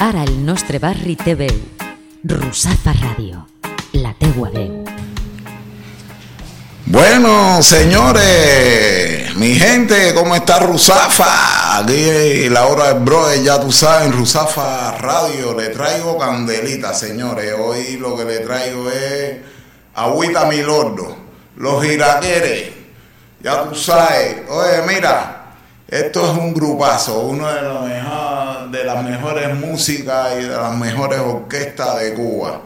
Ara el nostre barri té veu. Rusafa Radio, la teua veu. Bueno, señores, mi gente, ¿cómo está Rusafa? Aquí la hora del brother, ya tú sabes, Rusafa Radio le traigo candelita, señores. Hoy lo que le traigo es agüita milordo, los iraqueres, ya tú sabes. Oye, mira, esto es un grupazo, uno de, los mejor- de las mejores músicas y de las mejores orquestas de Cuba.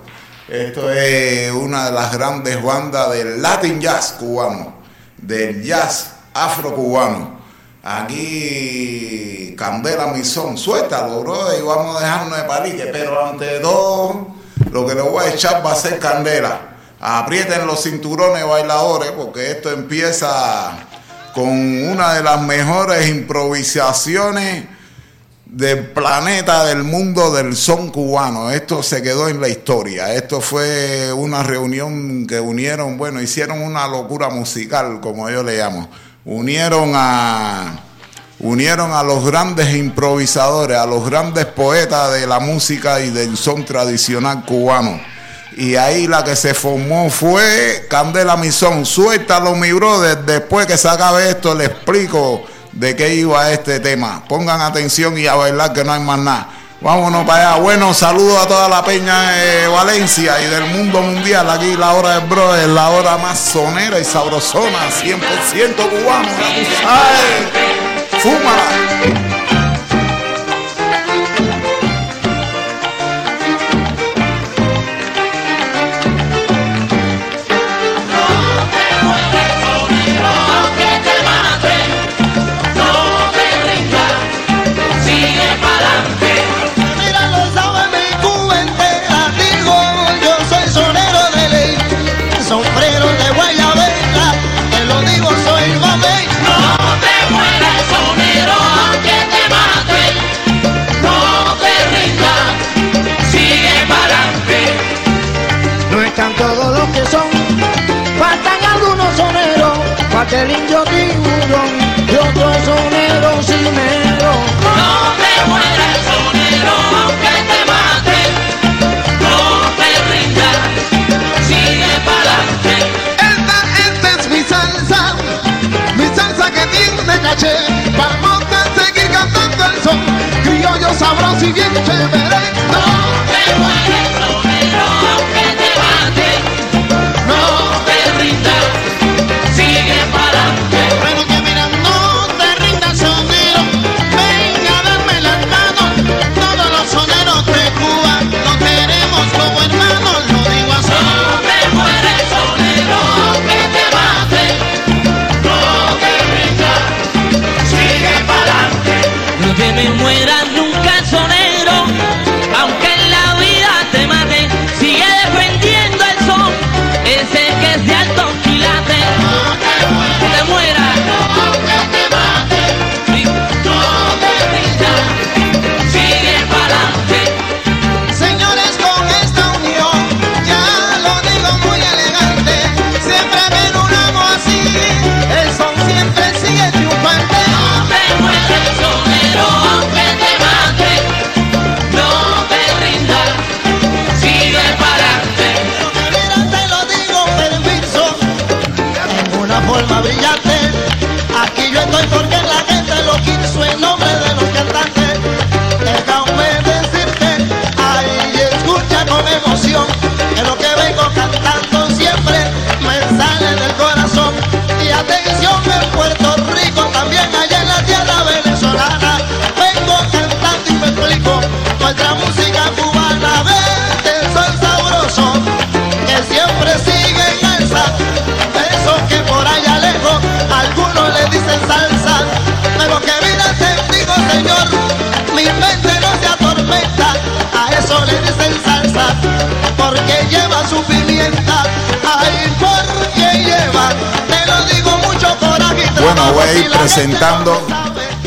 Esto es una de las grandes bandas del Latin Jazz cubano, del jazz afro-cubano. Aquí, Candela Misón, suéltalo, bro, y vamos a dejarnos de palique, pero ante todo, lo que le voy a echar va a ser candela. Aprieten los cinturones bailadores, porque esto empieza con una de las mejores improvisaciones del planeta, del mundo del son cubano. Esto se quedó en la historia. Esto fue una reunión que unieron, bueno, hicieron una locura musical, como yo le llamo. Unieron a unieron a los grandes improvisadores, a los grandes poetas de la música y del son tradicional cubano. Y ahí la que se formó fue Candela Misón. Suéltalo, mi brother. Después que se acabe esto, le explico de qué iba este tema. Pongan atención y a bailar que no hay más nada. Vámonos para allá. Bueno, saludos a toda la peña de Valencia y del mundo mundial. Aquí la hora del brother, la hora más sonera y sabrosona, 100% cubano. sabes. Fúmala.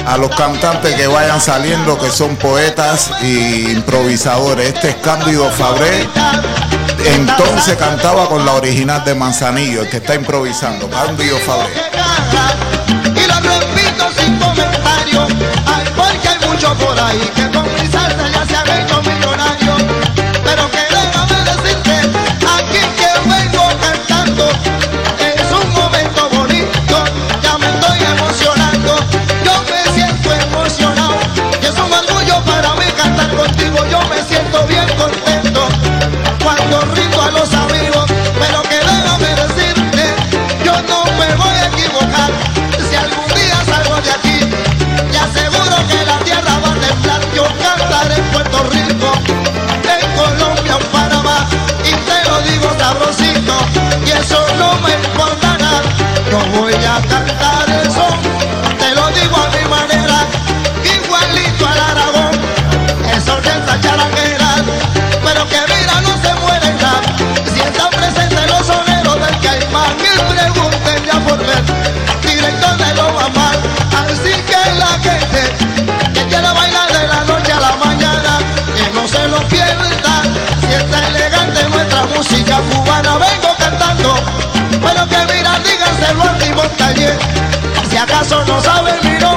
A los cantantes que vayan saliendo, que son poetas y improvisadores. Este es Cándido Fabré. Entonces cantaba con la original de Manzanillo, el que está improvisando, Cándido Fabré. eso no sabe mi nombre.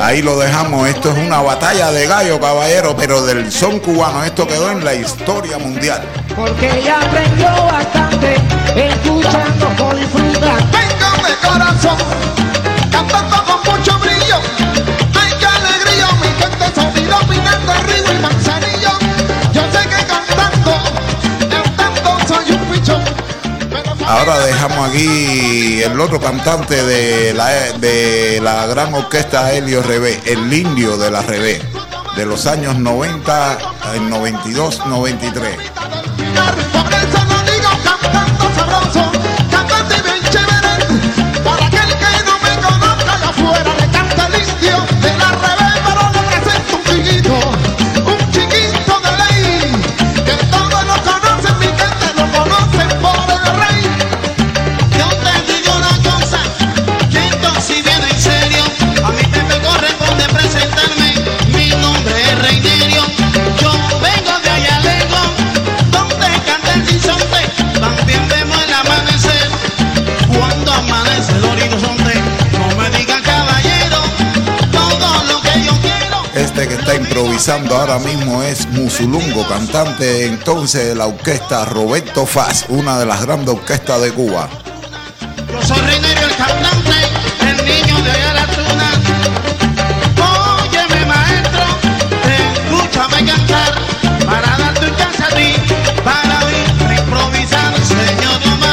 Ahí lo dejamos, esto es una batalla de gallo, caballero, pero del son cubano, esto quedó en la historia mundial. Porque ella aprendió bastante, escuchando con disfrutar. Vengo de corazón, cantando con mucho brillo. Ay, qué alegría, mi gente sonido opinando arriba y Ahora dejamos aquí el otro cantante de la, de la gran orquesta Helio Rebé, el indio de la Rebé, de los años 90, en 92, 93. Está improvisando ahora mismo es Musulungo, cantante entonces de la orquesta Roberto Faz, una de las grandes orquestas de Cuba.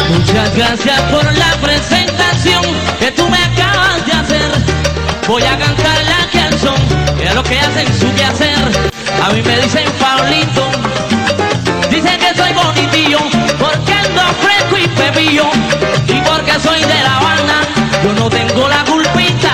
Muchas gracias por la presentación que tú me acabas de hacer. Voy a cantar que hacen su quehacer. A mí me dicen Pablito, dicen que soy bonitillo, porque ando fresco y pepillo, y porque soy de La Habana, yo no tengo la culpita.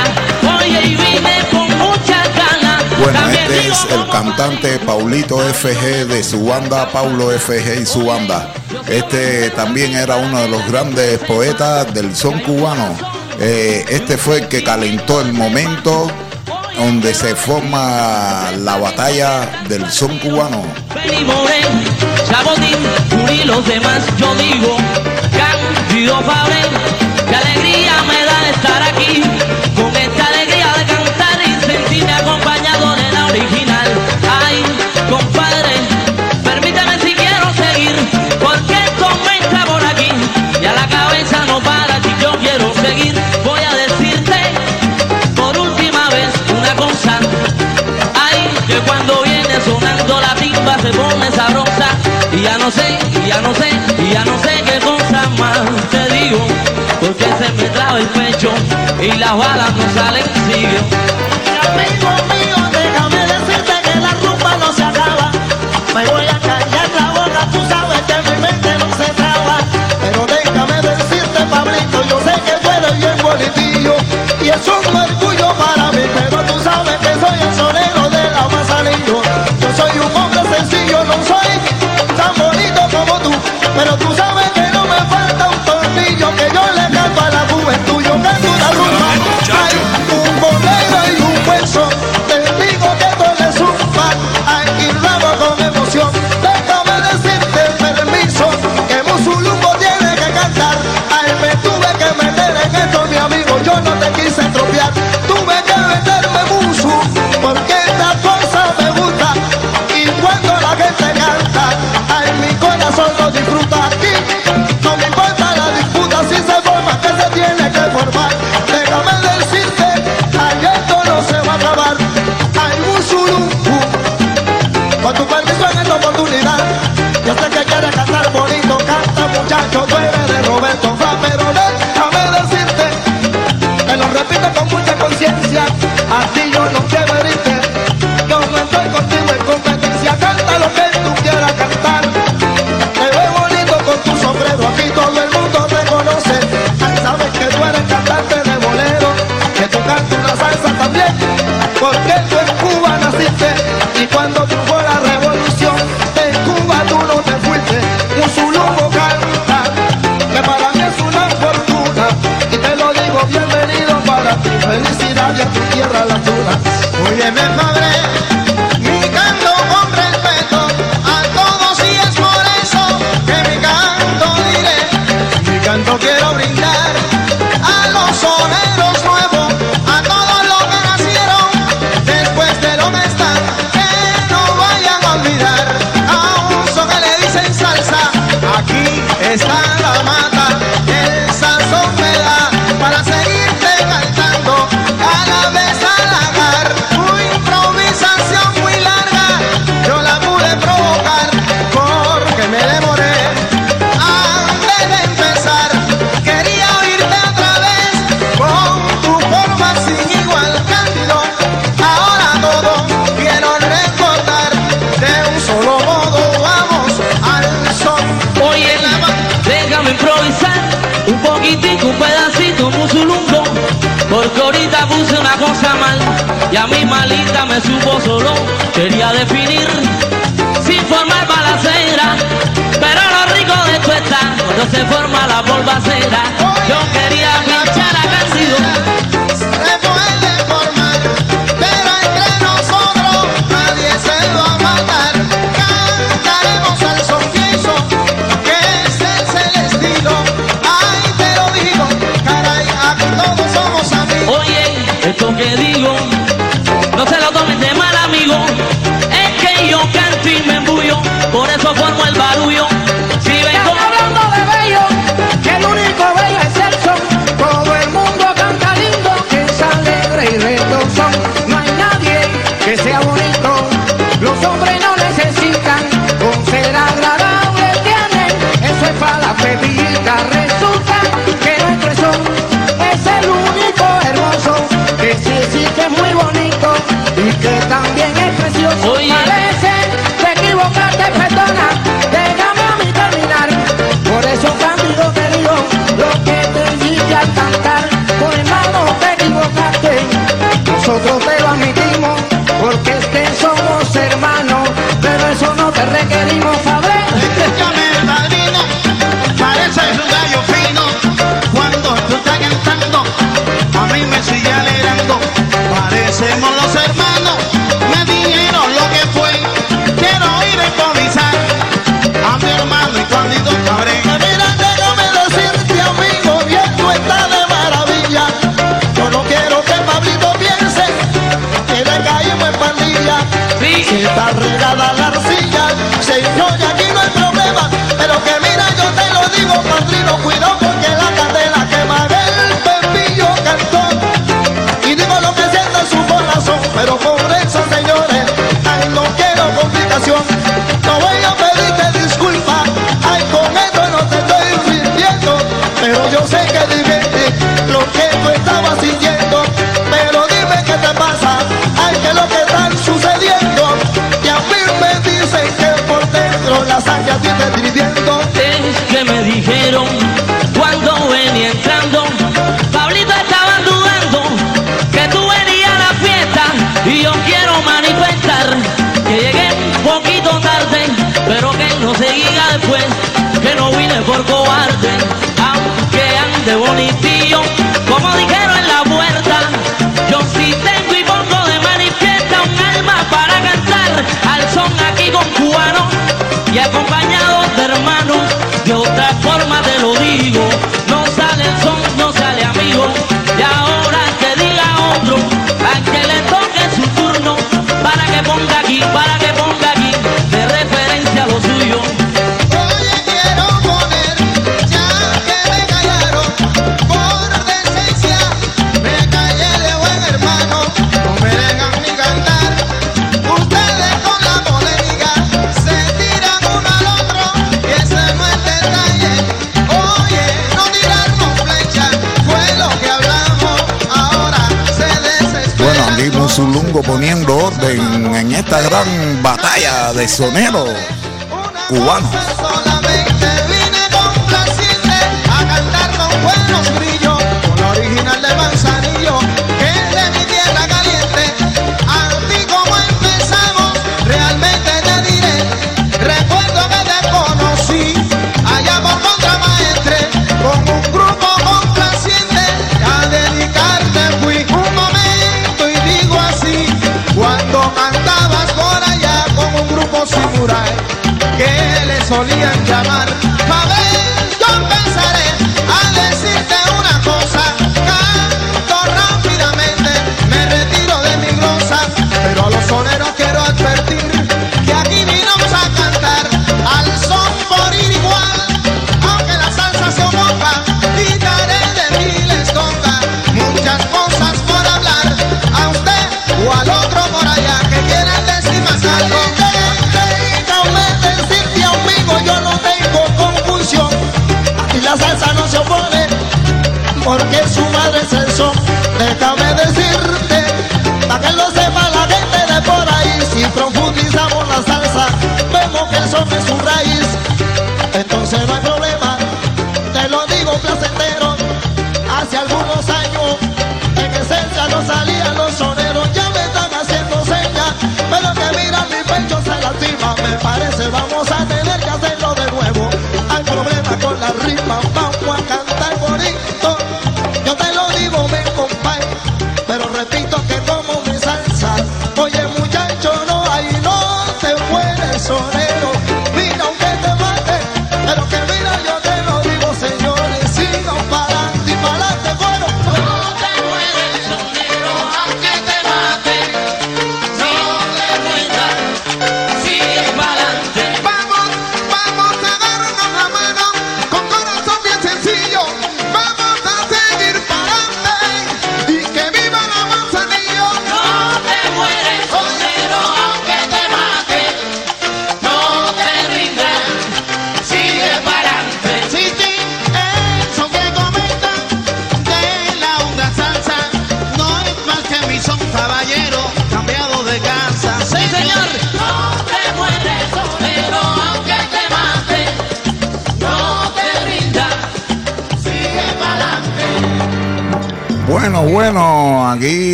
Oye, y vine con muchas ganas. Bueno, También este es el cantante Paulito FG de su banda, Paulo FG y su banda. Este también era uno de los grandes poetas del son cubano. Eh, este fue el que calentó el momento donde se forma la batalla del son cubano. No sé, y ya no sé, y ya no sé qué cosa más te digo. Porque se me traba el pecho y las balas no salen, sigue. Amigo mío, está y a mi malita me supo solo, quería definir sin formar balacera, pero lo rico de tu está cuando se forma la polvacera, yo quería pinchar a canción. Se puede formar, pero entre nosotros nadie se va a matar, cantaremos al solsticio, que es el celestino, ay te lo digo, caray, aquí todos somos amigos. Oye, esto que digo. y me embullo, por eso formo el barullo. esta gran batalla de soneros cubanos. Solamente vine con a cantar con buenos brillos. solían llamar que su madre es el son. Déjame decirte, para que lo sepa la gente de por ahí, si profundizamos la salsa, vemos que el son es su raíz.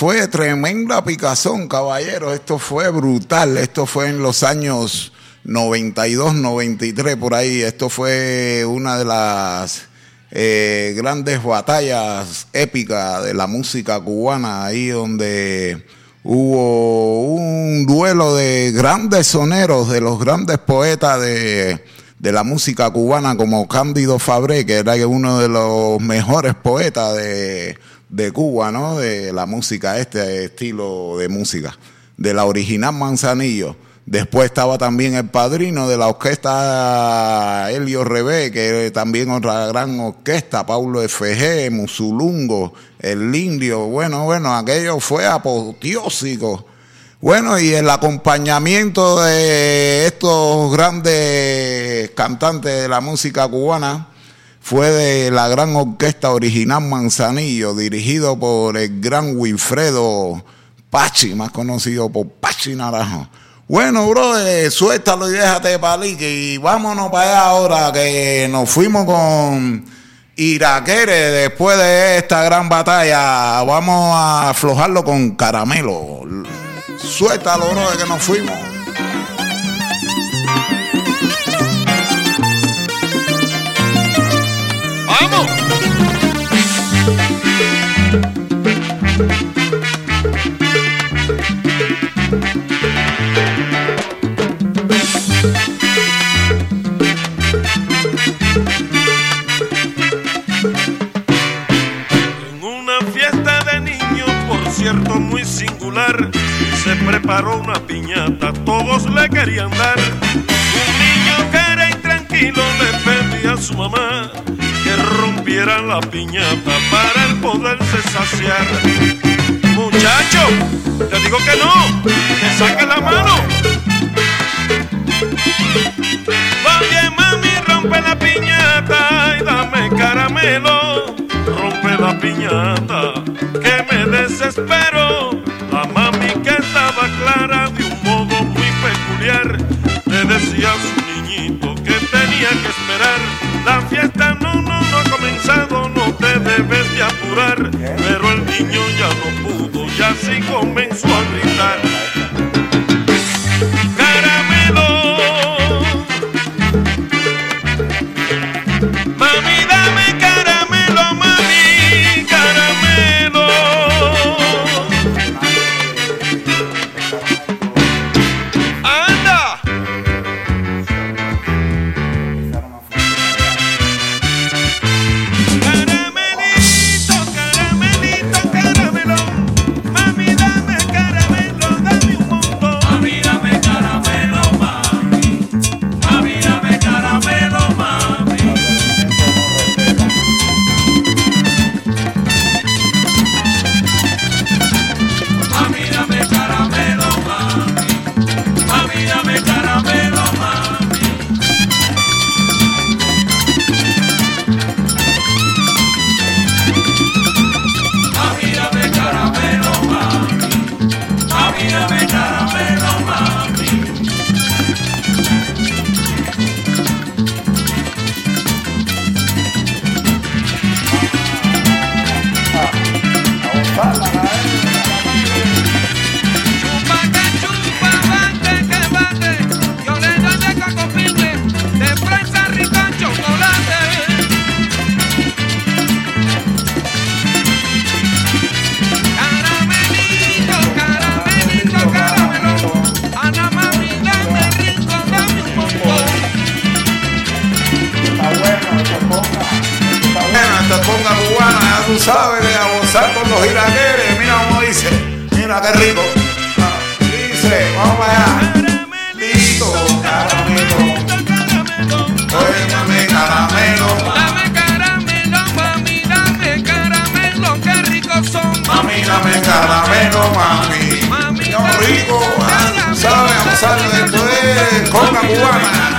Fue tremenda picazón, caballero. Esto fue brutal. Esto fue en los años 92, 93, por ahí. Esto fue una de las eh, grandes batallas épicas de la música cubana, ahí donde hubo un duelo de grandes soneros, de los grandes poetas de, de la música cubana, como Cándido Fabré, que era uno de los mejores poetas de, de Cuba, ¿no? De la música, este estilo de música, de la original Manzanillo. Después estaba también el padrino de la orquesta Helio Rebé, que también otra gran orquesta, Paulo FG, Musulungo, El Indio. Bueno, bueno, aquello fue apoteósico. Bueno, y el acompañamiento de estos grandes cantantes de la música cubana fue de la gran orquesta original Manzanillo, dirigido por el gran Wilfredo Pachi, más conocido por Pachi Naranjo. Bueno, bro, suéltalo y déjate palique y vámonos para allá ahora que nos fuimos con Iraquere después de esta gran batalla. Vamos a aflojarlo con caramelo. Suéltalo, bro, de que nos fuimos. En una fiesta de niños, por cierto muy singular, se preparó una piñata, todos le querían dar. Un niño que era intranquilo le pedía a su mamá que rompiera la piñata para el poderse saciar. Muchacho, te digo que no, que saque la mano. Oye mami, rompe la piñata y dame caramelo. Rompe la piñata, que me desespero. La mami que estaba clara de un modo muy peculiar, le decía a su niñito que tenía que esperar. La fiesta no, no, te debes de apurar. Pero el niño ya no pudo, ya sí comenzó a gritar. Guama.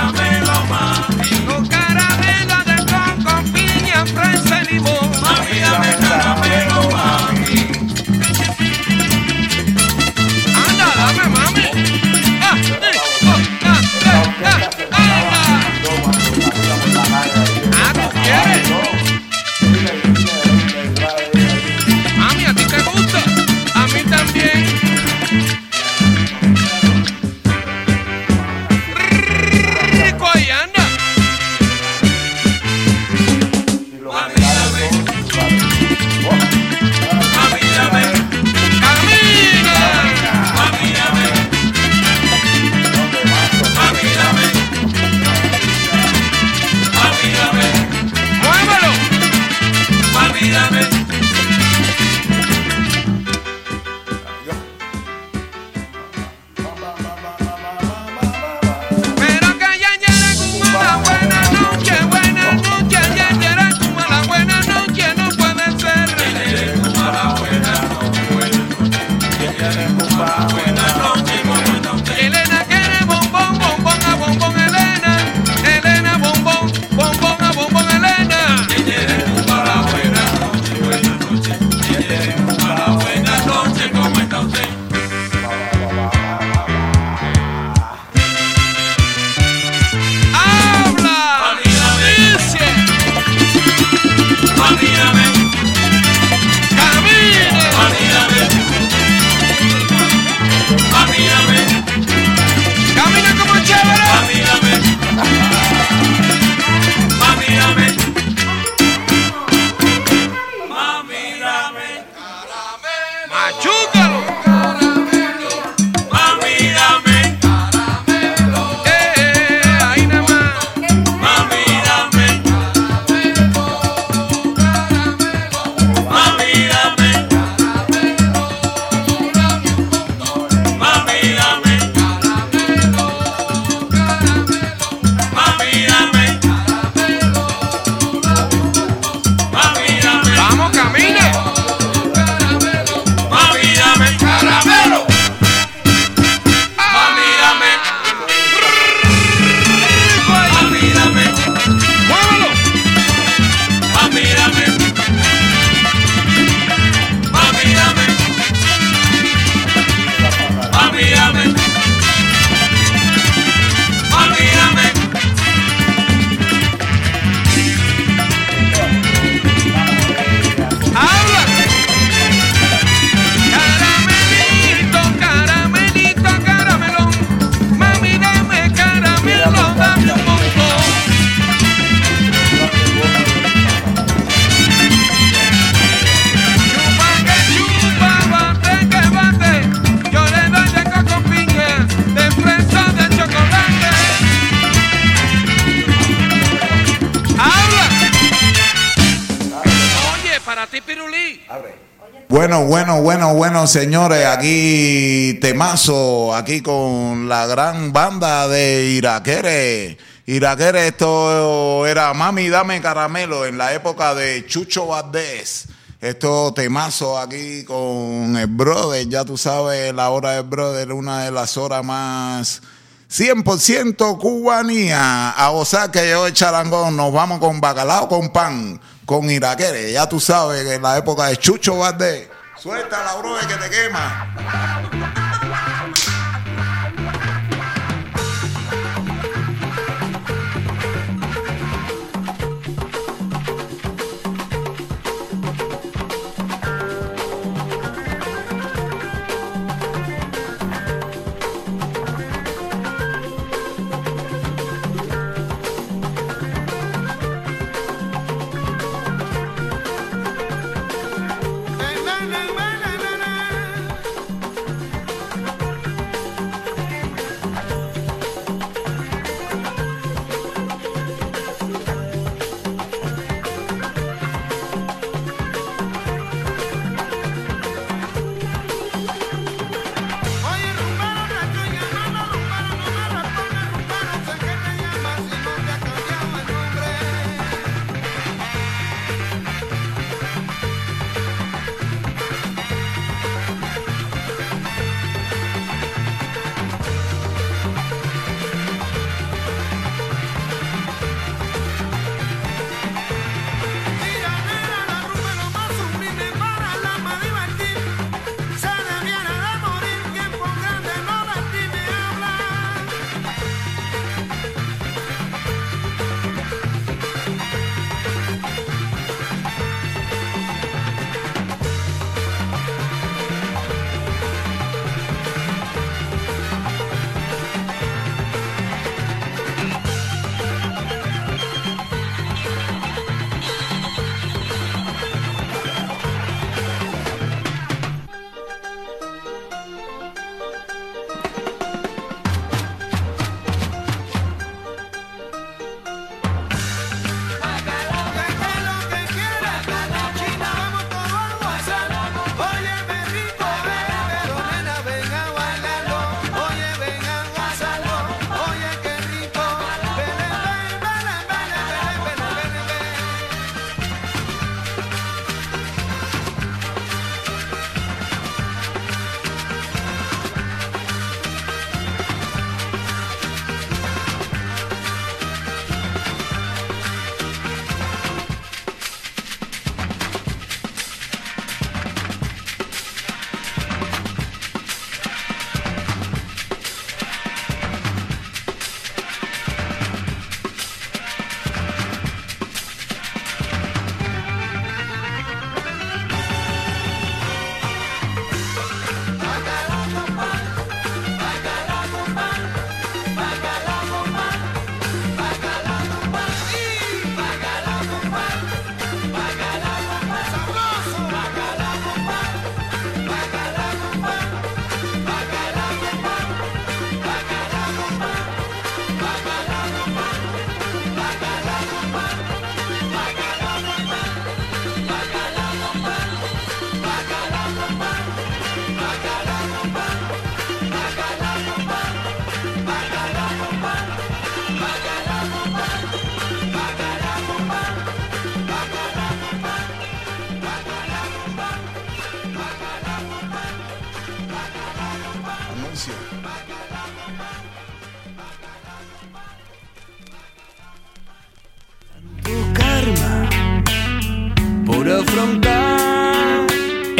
Machuca. Señores, aquí temazo, aquí con la gran banda de Iraquere. Iraquere, esto era Mami, dame caramelo en la época de Chucho Valdés. Esto temazo aquí con el brother, ya tú sabes, la hora del brother, una de las horas más 100% cubanía. A gozar que yo el charangón, nos vamos con bacalao con pan, con Iraquere, ya tú sabes, en la época de Chucho Valdés. Suelta la broe que te quema.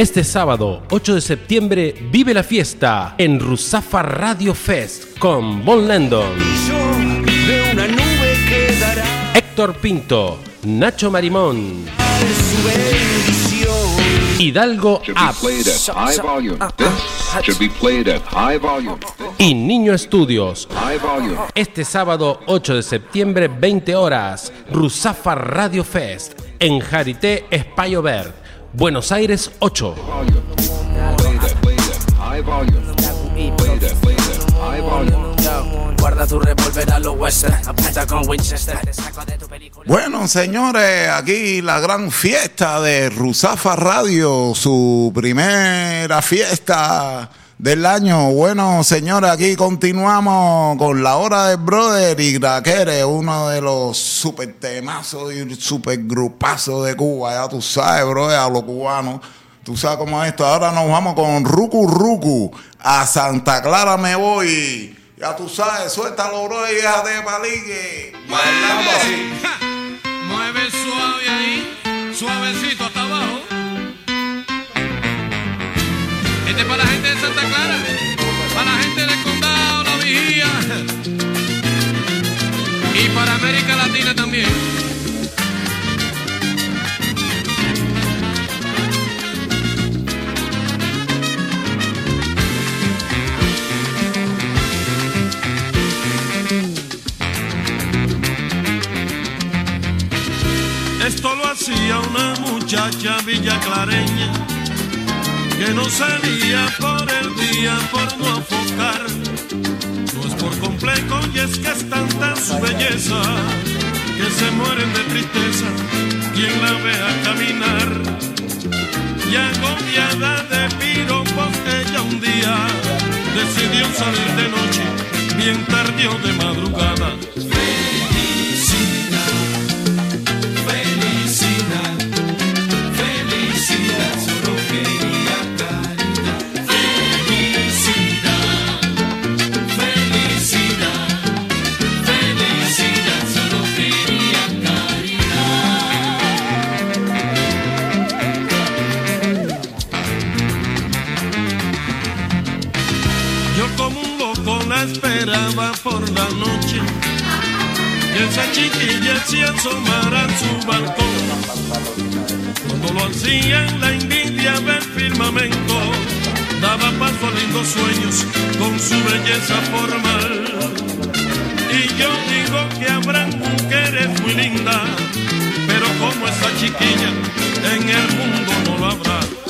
Este sábado, 8 de septiembre, vive la fiesta en Rusafa Radio Fest con Bon Landon, Héctor Pinto, Nacho Marimón. Hidalgo Apps played at high volume. This should be played at high volume. y Niño Estudios. High volume. Este sábado 8 de septiembre, 20 horas, Rusafa Radio Fest en Jarité Espacio Verde, Buenos Aires 8. Volume. Played at, played at high volume. Played at, played at high volume. Guarda tu revólver a lo western, aprieta con Winchester. Te saco de tu película. Bueno, señores, aquí la gran fiesta de Rusafa Radio, su primera fiesta del año. Bueno, señores, aquí continuamos con la hora del brother y Graquere, uno de los super temazos y super grupazos de Cuba. Ya tú sabes, brother, a los cubanos. Tú sabes cómo es esto. Ahora nos vamos con Ruku Ruku. A Santa Clara me voy. Ya tú sabes, suéltalo, bro, hija de palique. Bailando así. Mueve suave ahí, suavecito hasta abajo. Este es para la gente de Santa Clara, para la gente del condado, la vigía. Y para América Latina también. Esto lo hacía una muchacha villaclareña que no salía por el día por no afocar. No es por complejo y es que es tanta su belleza que se mueren de tristeza quien la vea caminar. Y agobiada de piropos ella un día decidió salir de noche, bien tarde o de madrugada. Esperaba por la noche. Y esa chiquilla se asomara a su balcón. Cuando lo hacían la envidia del firmamento. Daba paso a lindos sueños con su belleza formal. Y yo digo que habrán mujeres muy lindas. Pero como esa chiquilla en el mundo no lo habrá.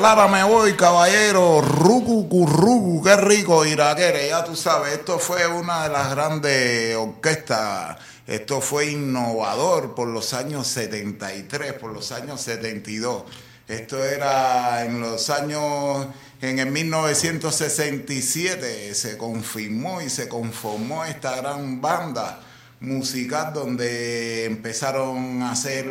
A Santa Clara me voy, caballero. Rucu, qué rico, Iraquere. Ya tú sabes, esto fue una de las grandes orquestas. Esto fue innovador por los años 73, por los años 72. Esto era en los años, en el 1967, se confirmó y se conformó esta gran banda musical donde empezaron a hacer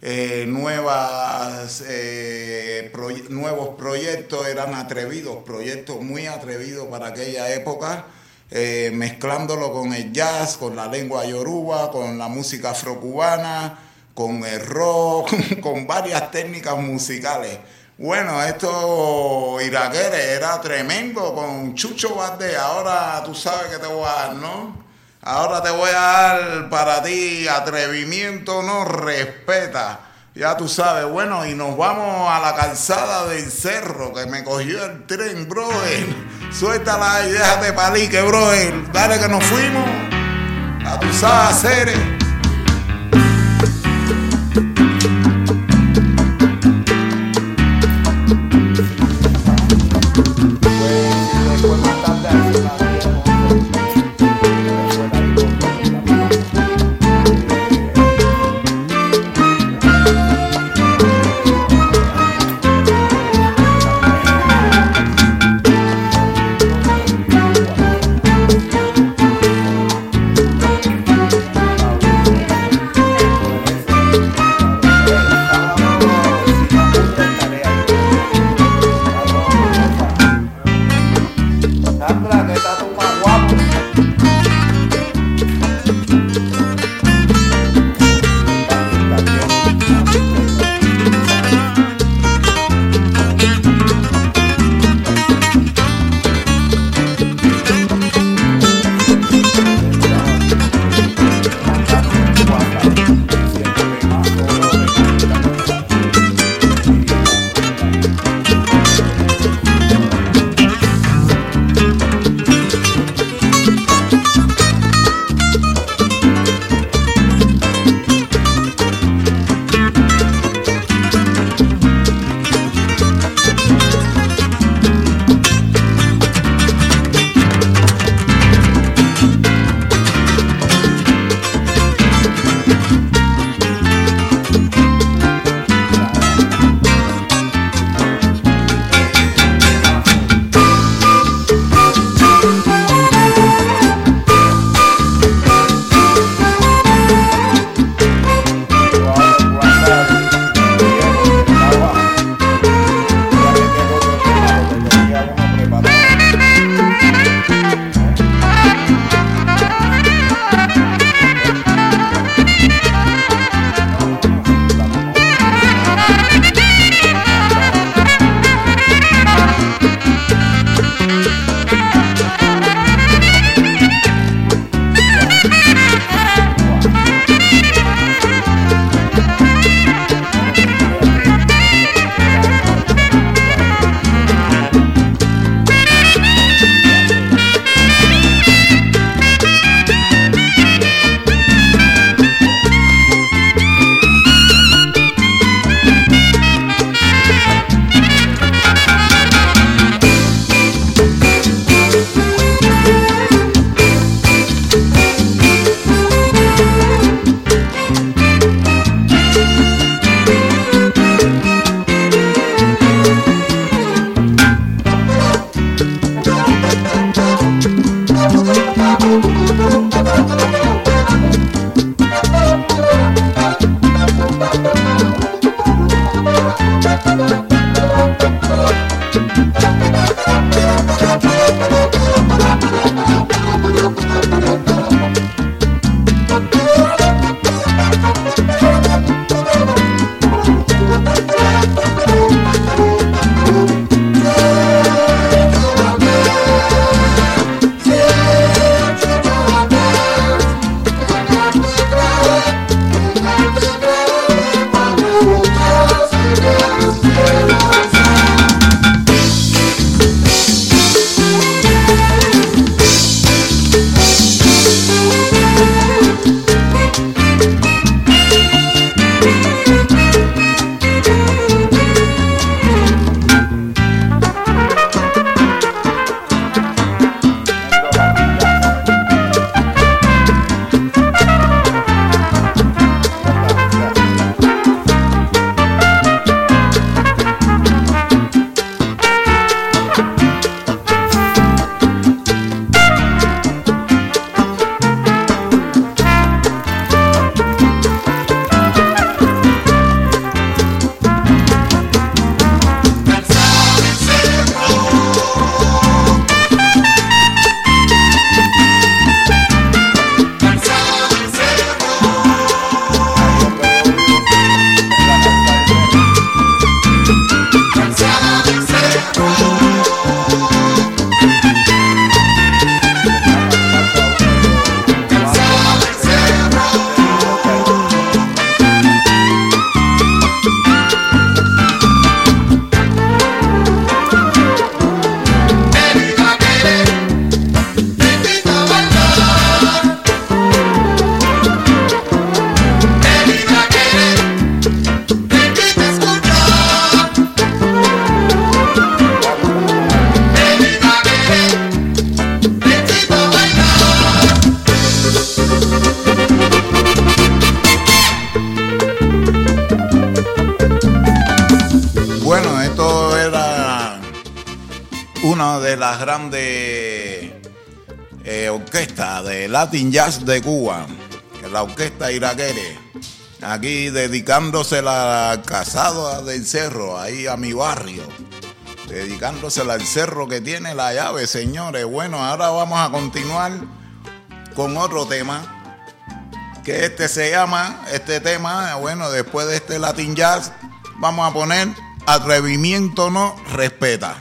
eh, nuevas, eh, nuevos proyectos, eran atrevidos, proyectos muy atrevidos para aquella época, eh, mezclándolo con el jazz, con la lengua yoruba, con la música afrocubana, con el rock, con varias técnicas musicales. Bueno, esto Iraquere era tremendo con Chucho Valdés. Ahora tú sabes que te voy a dar, ¿no? Ahora te voy a dar para ti atrevimiento, no respeta. Ya tú sabes, bueno, y nos vamos a la calzada del cerro que me cogió el tren, brother. Suéltala y déjate palique, brother. Dale que nos fuimos. A tu sabes una de las grandes eh, orquestas de Latin Jazz de Cuba, la orquesta Iraquere. Aquí dedicándosela al casado del cerro, ahí a mi barrio. Dedicándosela al cerro que tiene la llave, señores. Bueno, ahora vamos a continuar con otro tema. Que este se llama, este tema, bueno, después de este Latin Jazz, vamos a poner Atrevimiento no respeta.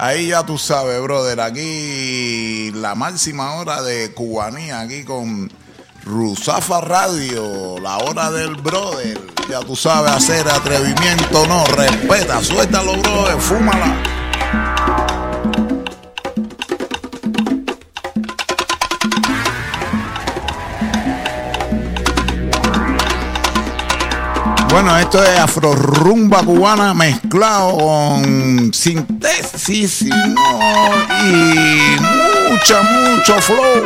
Ahí ya tú sabes, brother, aquí la máxima hora de cubanía, aquí con Rusafa Radio, la hora del brother. Ya tú sabes hacer atrevimiento, no respeta. Suéltalo, brother, fúmala. Bueno, esto es afro rumba cubana mezclado con sintesis y mucha, mucho flow.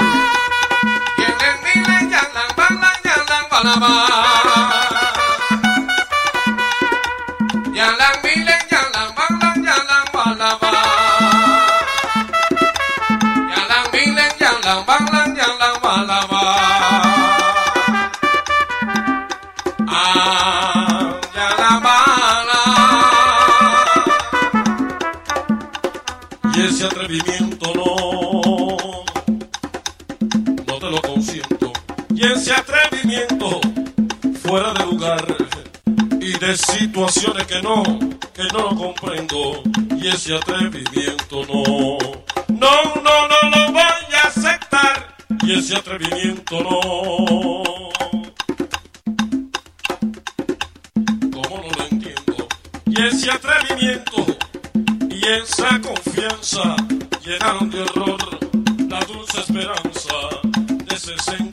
situaciones que no, que no lo comprendo y ese atrevimiento no. No, no, no lo voy a aceptar y ese atrevimiento no. Como no lo entiendo? Y ese atrevimiento y esa confianza llenaron de error la dulce esperanza de 60.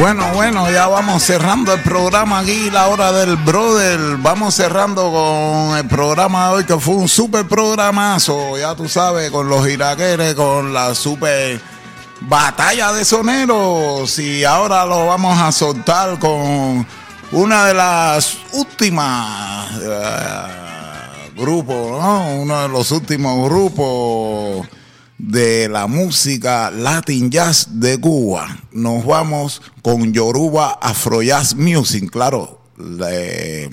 Bueno, bueno, ya vamos cerrando el programa aquí, la hora del brother. Vamos cerrando con el programa de hoy, que fue un super programazo, ya tú sabes, con los iraqueres, con la super batalla de soneros. Y ahora lo vamos a soltar con una de las últimas eh, grupos, ¿no? Uno de los últimos grupos de la música Latin Jazz de Cuba. Nos vamos con Yoruba Afro Jazz Music, claro. es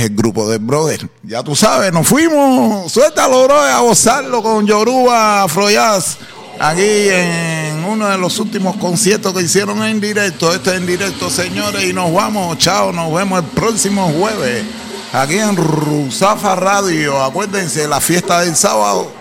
el grupo de Brother. Ya tú sabes, nos fuimos. Suéltalo, bro, a gozarlo con Yoruba Afro Jazz. Aquí en uno de los últimos conciertos que hicieron en directo. Esto es en directo, señores. Y nos vamos. Chao, nos vemos el próximo jueves. Aquí en Rusafa Radio. Acuérdense, la fiesta del sábado.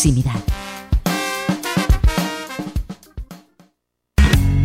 Proximidad.